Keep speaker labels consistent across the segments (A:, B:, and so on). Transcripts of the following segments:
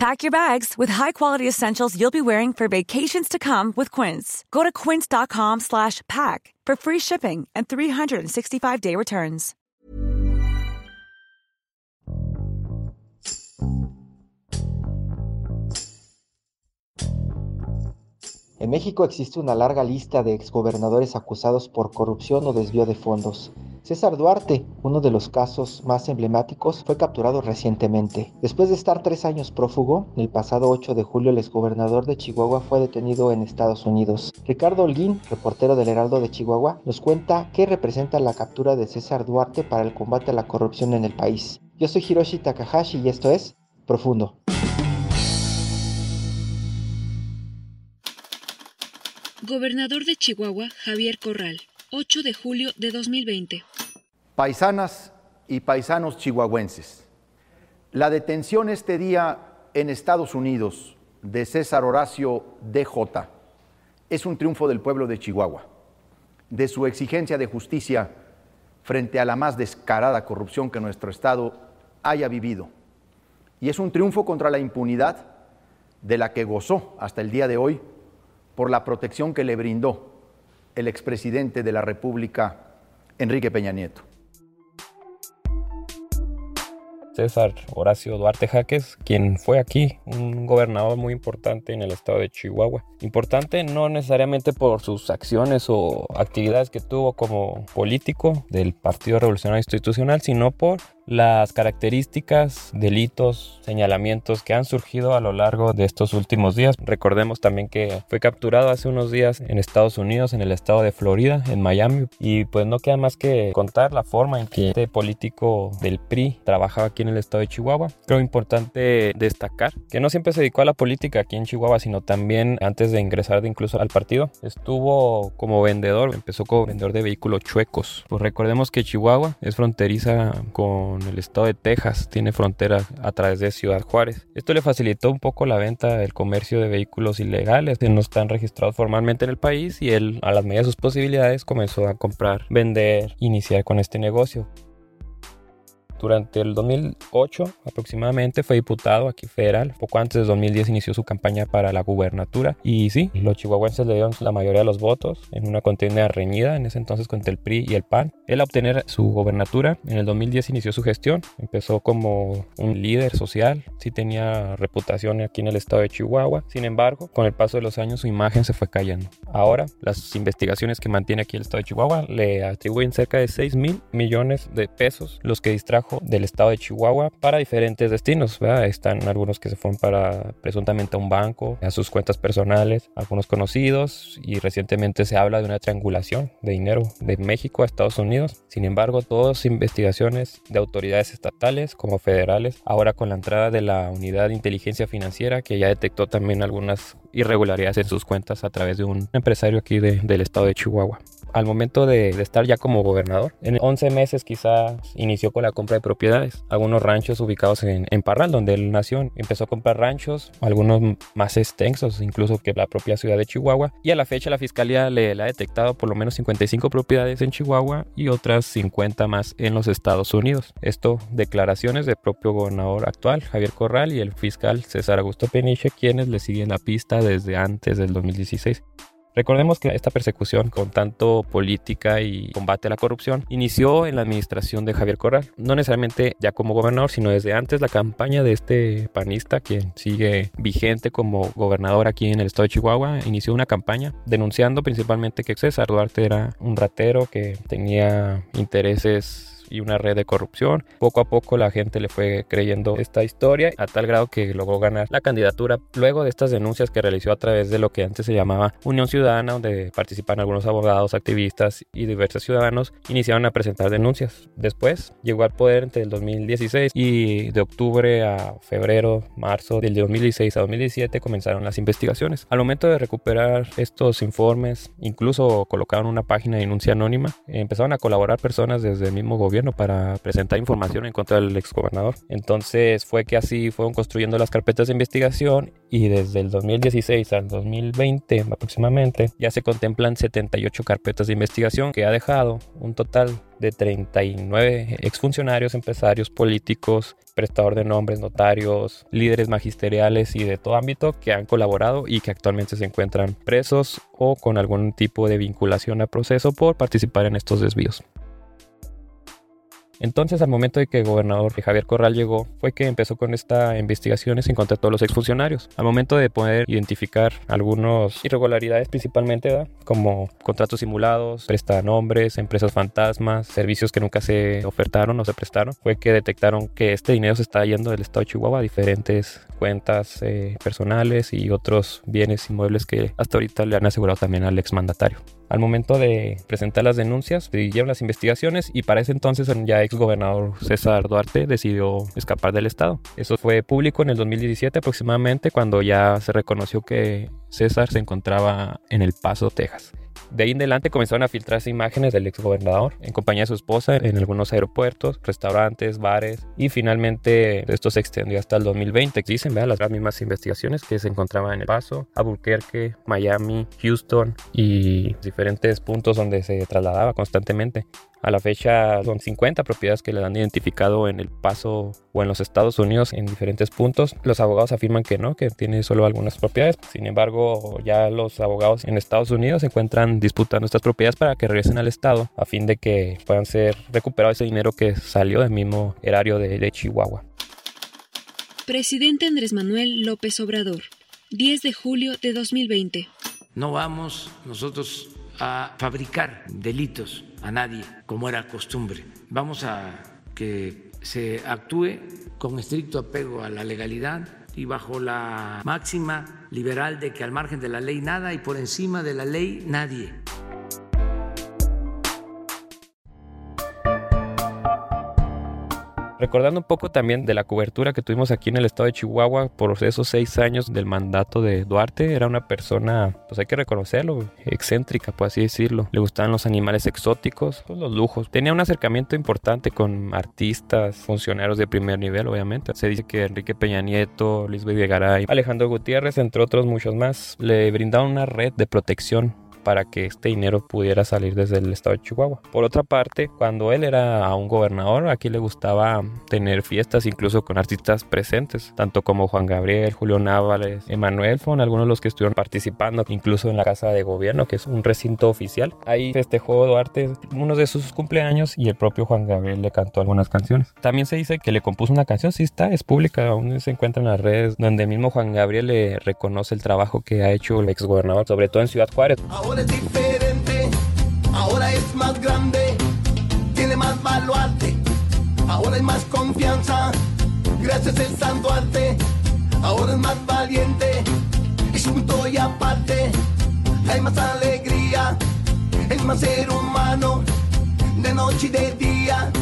A: Pack your bags with high-quality essentials you'll be wearing for vacations to come with Quince. Go to quince.com slash pack for free shipping and 365-day returns.
B: En México existe una larga lista de exgobernadores acusados por corrupción o desvío de fondos. César Duarte, uno de los casos más emblemáticos, fue capturado recientemente. Después de estar tres años prófugo, el pasado 8 de julio el exgobernador de Chihuahua fue detenido en Estados Unidos. Ricardo Holguín, reportero del Heraldo de Chihuahua, nos cuenta qué representa la captura de César Duarte para el combate a la corrupción en el país. Yo soy Hiroshi Takahashi y esto es Profundo.
C: Gobernador de Chihuahua, Javier Corral, 8 de julio de 2020.
D: Paisanas y paisanos chihuahuenses, la detención este día en Estados Unidos de César Horacio DJ es un triunfo del pueblo de Chihuahua, de su exigencia de justicia frente a la más descarada corrupción que nuestro Estado haya vivido. Y es un triunfo contra la impunidad de la que gozó hasta el día de hoy por la protección que le brindó el expresidente de la República, Enrique Peña Nieto.
E: César Horacio Duarte Jaques, quien fue aquí un gobernador muy importante en el estado de Chihuahua. Importante no necesariamente por sus acciones o actividades que tuvo como político del Partido Revolucionario Institucional, sino por las características, delitos, señalamientos que han surgido a lo largo de estos últimos días. Recordemos también que fue capturado hace unos días en Estados Unidos, en el estado de Florida, en Miami, y pues no queda más que contar la forma en que este político del PRI trabajaba aquí en el estado de Chihuahua. Creo importante destacar que no siempre se dedicó a la política aquí en Chihuahua, sino también antes de ingresar de incluso al partido, estuvo como vendedor, empezó como vendedor de vehículos chuecos. Pues recordemos que Chihuahua es fronteriza con el estado de Texas, tiene frontera a través de Ciudad Juárez. Esto le facilitó un poco la venta del comercio de vehículos ilegales que no están registrados formalmente en el país y él, a las medidas de sus posibilidades, comenzó a comprar, vender, iniciar con este negocio. Durante el 2008 aproximadamente fue diputado aquí federal. Poco antes de 2010 inició su campaña para la gubernatura. Y sí, los chihuahuenses le dieron la mayoría de los votos en una contienda reñida en ese entonces contra el PRI y el PAN. Él a obtener su gubernatura en el 2010 inició su gestión. Empezó como un líder social. Sí tenía reputación aquí en el estado de Chihuahua. Sin embargo, con el paso de los años su imagen se fue cayendo. Ahora, las investigaciones que mantiene aquí el estado de Chihuahua le atribuyen cerca de 6 mil millones de pesos, los que distrajo del estado de Chihuahua para diferentes destinos. Están algunos que se fueron para presuntamente a un banco, a sus cuentas personales, algunos conocidos y recientemente se habla de una triangulación de dinero de México a Estados Unidos. Sin embargo, todas investigaciones de autoridades estatales como federales, ahora con la entrada de la unidad de inteligencia financiera que ya detectó también algunas irregularidades en sus cuentas a través de un empresario aquí del estado de Chihuahua al momento de, estar ya como gobernador. En 11 meses quizás inició con la compra de propiedades, algunos ranchos ubicados en, en, Parral, donde él nació. Empezó a comprar ranchos, algunos más extensos incluso que la propia ciudad de Chihuahua. Y a la fecha la fiscalía le, le ha detectado por lo menos 55 propiedades en Chihuahua y otras 50 más en los Estados Unidos. Esto declaraciones del propio gobernador actual, Javier Corral, y el fiscal César Augusto Peniche, quienes le siguen la pista desde antes del 2016. Recordemos que esta persecución con tanto política y combate a la corrupción inició en la administración de Javier Corral, no necesariamente ya como gobernador, sino desde antes la campaña de este panista, quien sigue vigente como gobernador aquí en el estado de Chihuahua, inició una campaña denunciando principalmente que César Duarte era un ratero que tenía intereses y una red de corrupción. Poco a poco la gente le fue creyendo esta historia a tal grado que logró ganar la candidatura luego de estas denuncias que realizó a través de lo que antes se llamaba Unión Ciudadana, donde participan algunos abogados, activistas y diversos ciudadanos, iniciaron a presentar denuncias. Después llegó al poder entre el 2016 y de octubre a febrero, marzo del 2016 a 2017 comenzaron las investigaciones. Al momento de recuperar estos informes, incluso colocaron una página de denuncia anónima, empezaron a colaborar personas desde el mismo gobierno para presentar información en contra del exgobernador. Entonces fue que así fueron construyendo las carpetas de investigación y desde el 2016 al 2020 aproximadamente ya se contemplan 78 carpetas de investigación que ha dejado un total de 39 exfuncionarios, empresarios, políticos, prestador de nombres, notarios, líderes magisteriales y de todo ámbito que han colaborado y que actualmente se encuentran presos o con algún tipo de vinculación al proceso por participar en estos desvíos. Entonces, al momento de que el gobernador Javier Corral llegó, fue que empezó con esta investigación en contra de todos los exfuncionarios. Al momento de poder identificar algunas irregularidades, principalmente, como contratos simulados, prestanombres, empresas fantasmas, servicios que nunca se ofertaron o se prestaron, fue que detectaron que este dinero se está yendo del estado de Chihuahua a diferentes cuentas eh, personales y otros bienes inmuebles que hasta ahorita le han asegurado también al exmandatario. Al momento de presentar las denuncias, se dieron las investigaciones y para ese entonces ya ex gobernador César Duarte decidió escapar del estado. Eso fue público en el 2017 aproximadamente cuando ya se reconoció que César se encontraba en El Paso, Texas. De ahí en adelante comenzaron a filtrarse imágenes del exgobernador en compañía de su esposa en algunos aeropuertos, restaurantes, bares y finalmente esto se extendió hasta el 2020. Dicen, vean las mismas investigaciones que se encontraban en El Paso, Albuquerque, Miami, Houston y diferentes puntos donde se trasladaba constantemente. A la fecha son 50 propiedades que le han identificado en el paso o en los Estados Unidos en diferentes puntos. Los abogados afirman que no, que tiene solo algunas propiedades. Sin embargo, ya los abogados en Estados Unidos se encuentran disputando estas propiedades para que regresen al Estado a fin de que puedan ser recuperados ese dinero que salió del mismo erario de, de Chihuahua.
C: Presidente Andrés Manuel López Obrador, 10 de julio de 2020.
F: No vamos nosotros a fabricar delitos a nadie, como era costumbre. Vamos a que se actúe con estricto apego a la legalidad y bajo la máxima liberal de que al margen de la ley nada y por encima de la ley nadie.
E: Recordando un poco también de la cobertura que tuvimos aquí en el estado de Chihuahua por esos seis años del mandato de Duarte, era una persona, pues hay que reconocerlo, excéntrica, por así decirlo. Le gustaban los animales exóticos, pues, los lujos. Tenía un acercamiento importante con artistas, funcionarios de primer nivel, obviamente. Se dice que Enrique Peña Nieto, Luis Videgaray, Alejandro Gutiérrez, entre otros muchos más, le brindaban una red de protección para que este dinero pudiera salir desde el estado de Chihuahua. Por otra parte, cuando él era un gobernador, aquí le gustaba tener fiestas incluso con artistas presentes, tanto como Juan Gabriel, Julio Návales, Emanuel, fueron algunos de los que estuvieron participando incluso en la Casa de Gobierno, que es un recinto oficial. Ahí festejó Duarte uno de sus cumpleaños y el propio Juan Gabriel le cantó algunas canciones. También se dice que le compuso una canción, sí está, es pública, aún se encuentra en las redes, donde mismo Juan Gabriel le reconoce el trabajo que ha hecho el exgobernador, sobre todo en Ciudad Juárez
G: es diferente, ahora es más grande, tiene más baluarte, ahora hay más confianza, gracias al santo arte, ahora es más valiente, es punto y aparte, hay más alegría, es más ser humano, de noche y de día,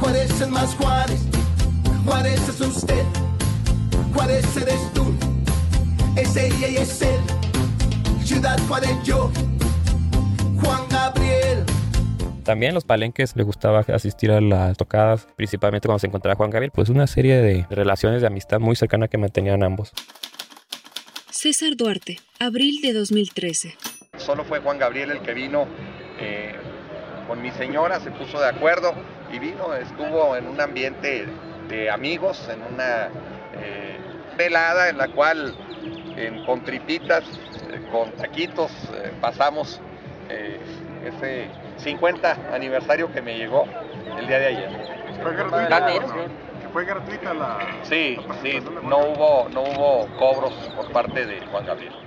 G: Juárez es más Juárez, Juárez es usted, Juárez eres tú, es ella y es él. Ciudad Juárez yo, Juan Gabriel.
E: También los palenques le gustaba asistir a las tocadas, principalmente cuando se encontraba Juan Gabriel, pues una serie de relaciones de amistad muy cercana que mantenían ambos.
C: César Duarte, abril de 2013.
D: Solo fue Juan Gabriel el que vino eh, con mi señora, se puso de acuerdo y vino, estuvo en un ambiente de amigos, en una eh, velada en la cual en, con tripitas, con taquitos, eh, pasamos eh, ese 50 aniversario que me llegó el día de ayer.
H: ¿Fue gratuita, ¿Que fue gratuita la.?
D: Sí, sí, no hubo, no hubo cobros por parte de Juan Gabriel.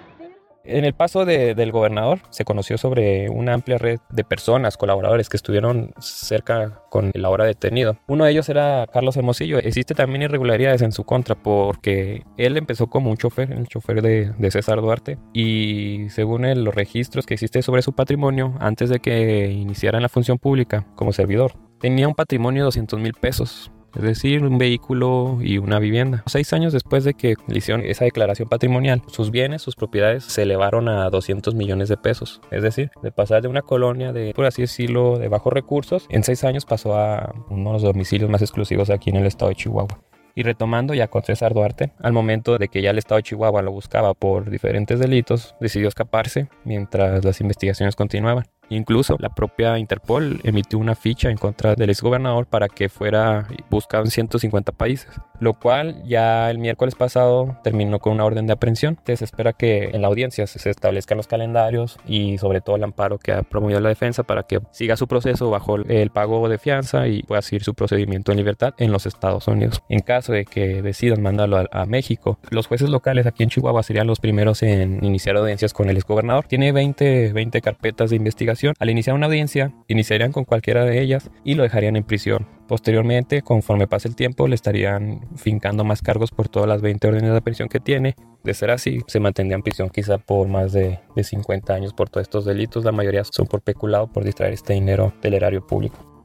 E: En el paso del gobernador se conoció sobre una amplia red de personas, colaboradores que estuvieron cerca con el ahora detenido. Uno de ellos era Carlos Hermosillo. Existe también irregularidades en su contra porque él empezó como un chofer, el chofer de, de César Duarte, y según los registros que existen sobre su patrimonio, antes de que iniciara en la función pública como servidor, tenía un patrimonio de 200 mil pesos es decir, un vehículo y una vivienda. Seis años después de que le hicieron esa declaración patrimonial, sus bienes, sus propiedades se elevaron a 200 millones de pesos. Es decir, de pasar de una colonia de, por así decirlo, de bajos recursos, en seis años pasó a uno de los domicilios más exclusivos aquí en el estado de Chihuahua. Y retomando ya con César Duarte, al momento de que ya el estado de Chihuahua lo buscaba por diferentes delitos, decidió escaparse mientras las investigaciones continuaban. Incluso la propia Interpol emitió una ficha en contra del exgobernador para que fuera buscado en 150 países, lo cual ya el miércoles pasado terminó con una orden de aprehensión. Se espera que en la audiencia se establezcan los calendarios y sobre todo el amparo que ha promovido la defensa para que siga su proceso bajo el pago de fianza y pueda seguir su procedimiento en libertad en los Estados Unidos. En caso de que decidan mandarlo a, México, los jueces locales aquí en Chihuahua serían los primeros en iniciar audiencias con el exgobernador. Tiene 20, 20 carpetas de investigación al iniciar una audiencia, iniciarían con cualquiera de ellas y lo dejarían en prisión. Posteriormente, conforme pase el tiempo, le estarían fincando más cargos por todas las 20 órdenes de prisión que tiene. De ser así, se mantendría en prisión quizá por más de, de 50 años por todos estos delitos. La mayoría son por peculado, por distraer este dinero del erario público.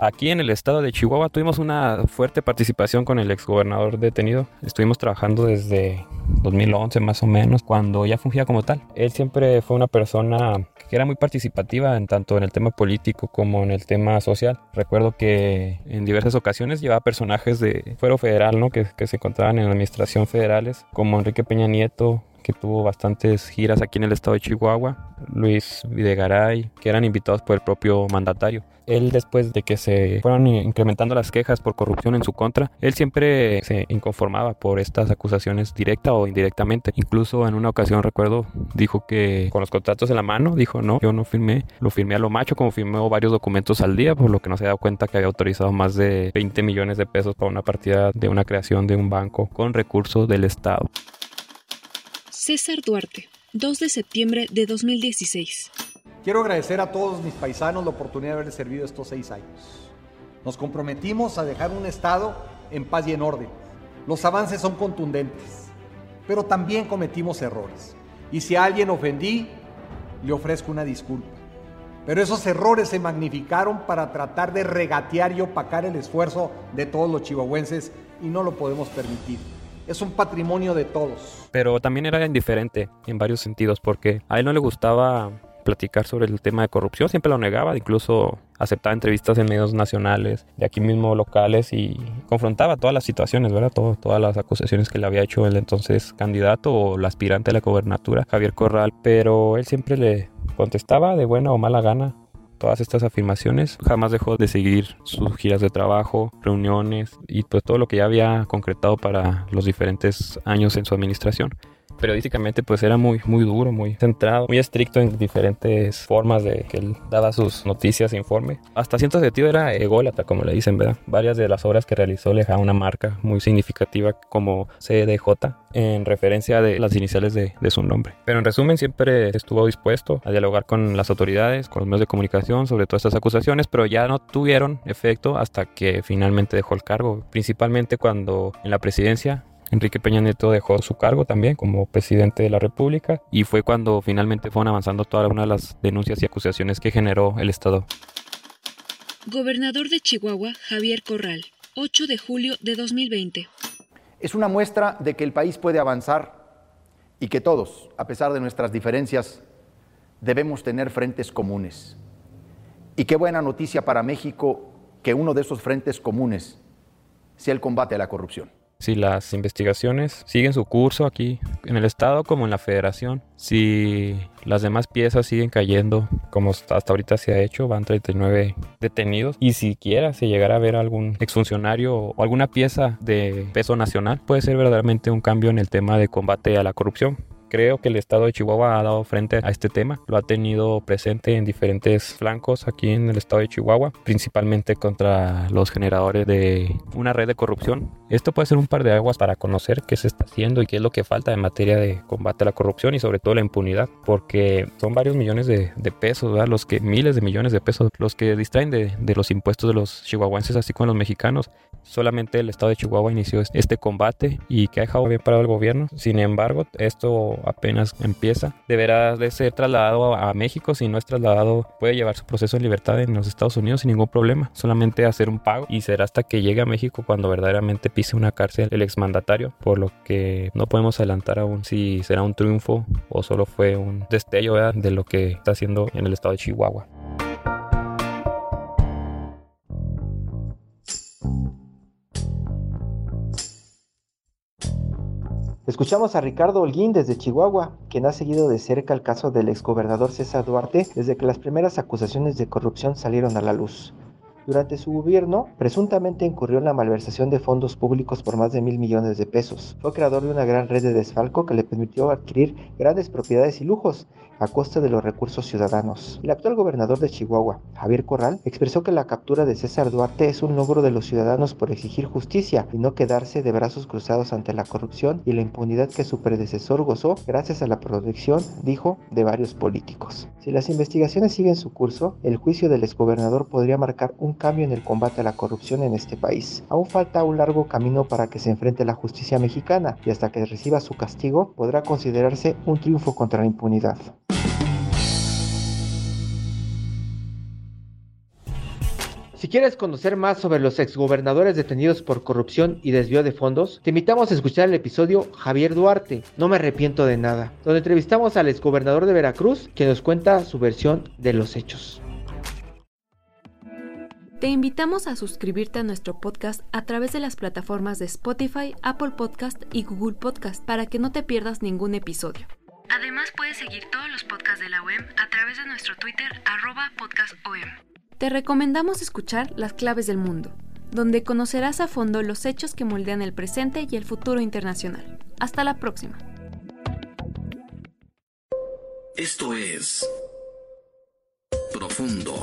E: Aquí en el estado de Chihuahua tuvimos una fuerte participación con el exgobernador detenido. Estuvimos trabajando desde 2011 más o menos, cuando ya fungía como tal. Él siempre fue una persona que era muy participativa en tanto en el tema político como en el tema social. Recuerdo que en diversas ocasiones llevaba personajes de fuero federal, ¿no? Que, que se encontraban en administración federales, como Enrique Peña Nieto, que tuvo bastantes giras aquí en el estado de Chihuahua, Luis Videgaray, que eran invitados por el propio mandatario. Él después de que se fueron incrementando las quejas por corrupción en su contra, él siempre se inconformaba por estas acusaciones directa o indirectamente. Incluso en una ocasión recuerdo dijo que con los contratos en la mano, dijo no, yo no firmé, lo firmé a lo macho como firmó varios documentos al día, por lo que no se dado cuenta que había autorizado más de 20 millones de pesos para una partida de una creación de un banco con recursos del Estado.
C: César Duarte, 2 de septiembre de 2016.
I: Quiero agradecer a todos mis paisanos la oportunidad de haberles servido estos seis años. Nos comprometimos a dejar un Estado en paz y en orden. Los avances son contundentes, pero también cometimos errores. Y si a alguien ofendí, le ofrezco una disculpa. Pero esos errores se magnificaron para tratar de regatear y opacar el esfuerzo de todos los chihuahuenses y no lo podemos permitir es un patrimonio de todos.
E: Pero también era indiferente en varios sentidos porque a él no le gustaba platicar sobre el tema de corrupción, siempre lo negaba, incluso aceptaba entrevistas en medios nacionales, de aquí mismo locales y confrontaba todas las situaciones, ¿verdad? todas las acusaciones que le había hecho el entonces candidato o el aspirante a la gobernatura, Javier Corral, pero él siempre le contestaba de buena o mala gana todas estas afirmaciones, jamás dejó de seguir sus giras de trabajo, reuniones y pues todo lo que ya había concretado para los diferentes años en su administración periodísticamente pues era muy, muy duro, muy centrado, muy estricto en diferentes formas de que él daba sus noticias, informe. Hasta cierto sentido era ególatra, como le dicen, ¿verdad? Varias de las obras que realizó le dejaban una marca muy significativa como CDJ en referencia de las iniciales de, de su nombre. Pero en resumen siempre estuvo dispuesto a dialogar con las autoridades, con los medios de comunicación sobre todas estas acusaciones, pero ya no tuvieron efecto hasta que finalmente dejó el cargo, principalmente cuando en la presidencia Enrique Peña Nieto dejó su cargo también como presidente de la República y fue cuando finalmente fueron avanzando todas una de las denuncias y acusaciones que generó el Estado.
C: Gobernador de Chihuahua, Javier Corral, 8 de julio de 2020.
D: Es una muestra de que el país puede avanzar y que todos, a pesar de nuestras diferencias, debemos tener frentes comunes. Y qué buena noticia para México que uno de esos frentes comunes sea el combate a la corrupción
E: si las investigaciones siguen su curso aquí en el estado como en la federación, si las demás piezas siguen cayendo como hasta ahorita se ha hecho, van 39 detenidos. Y si siquiera se llegara a ver algún exfuncionario o alguna pieza de peso nacional, puede ser verdaderamente un cambio en el tema de combate a la corrupción Creo que el estado de Chihuahua ha dado frente a este tema, lo ha tenido presente en diferentes flancos aquí en el estado de Chihuahua, principalmente contra los generadores de una red de corrupción. Esto puede ser un par de aguas para conocer qué se está haciendo y qué es lo que falta en materia de combate a la corrupción y sobre todo la impunidad, porque son varios millones de, pesos, ¿verdad? los que miles de millones de pesos, los que distraen de, de los impuestos de los chihuahuenses, así como los mexicanos. Solamente el estado de Chihuahua inició este combate y que ha dejado bien parado el gobierno. Sin embargo, esto apenas empieza. Deberá de ser trasladado a México. Si no es trasladado, puede llevar su proceso en libertad en los Estados Unidos sin ningún problema. Solamente hacer un pago y será hasta que llegue a México cuando verdaderamente pise una cárcel el exmandatario. Por lo que no podemos adelantar aún si será un triunfo o solo fue un destello de lo que está haciendo en el estado de Chihuahua.
B: Escuchamos a Ricardo Holguín desde Chihuahua, quien ha seguido de cerca el caso del exgobernador César Duarte desde que las primeras acusaciones de corrupción salieron a la luz. Durante su gobierno, presuntamente incurrió en la malversación de fondos públicos por más de mil millones de pesos. Fue creador de una gran red de desfalco que le permitió adquirir grandes propiedades y lujos a costa de los recursos ciudadanos. El actual gobernador de Chihuahua, Javier Corral, expresó que la captura de César Duarte es un logro de los ciudadanos por exigir justicia y no quedarse de brazos cruzados ante la corrupción y la impunidad que su predecesor gozó gracias a la protección, dijo, de varios políticos. Si las investigaciones siguen su curso, el juicio del exgobernador podría marcar un cambio en el combate a la corrupción en este país. Aún falta un largo camino para que se enfrente la justicia mexicana y hasta que reciba su castigo podrá considerarse un triunfo contra la impunidad. Si quieres conocer más sobre los exgobernadores detenidos por corrupción y desvío de fondos, te invitamos a escuchar el episodio Javier Duarte, No me arrepiento de nada, donde entrevistamos al exgobernador de Veracruz que nos cuenta su versión de los hechos.
C: Te invitamos a suscribirte a nuestro podcast a través de las plataformas de Spotify, Apple Podcast y Google Podcast para que no te pierdas ningún episodio. Además puedes seguir todos los podcasts de la OEM a través de nuestro Twitter arroba podcastom te recomendamos escuchar Las Claves del Mundo, donde conocerás a fondo los hechos que moldean el presente y el futuro internacional. Hasta la próxima.
J: Esto es Profundo,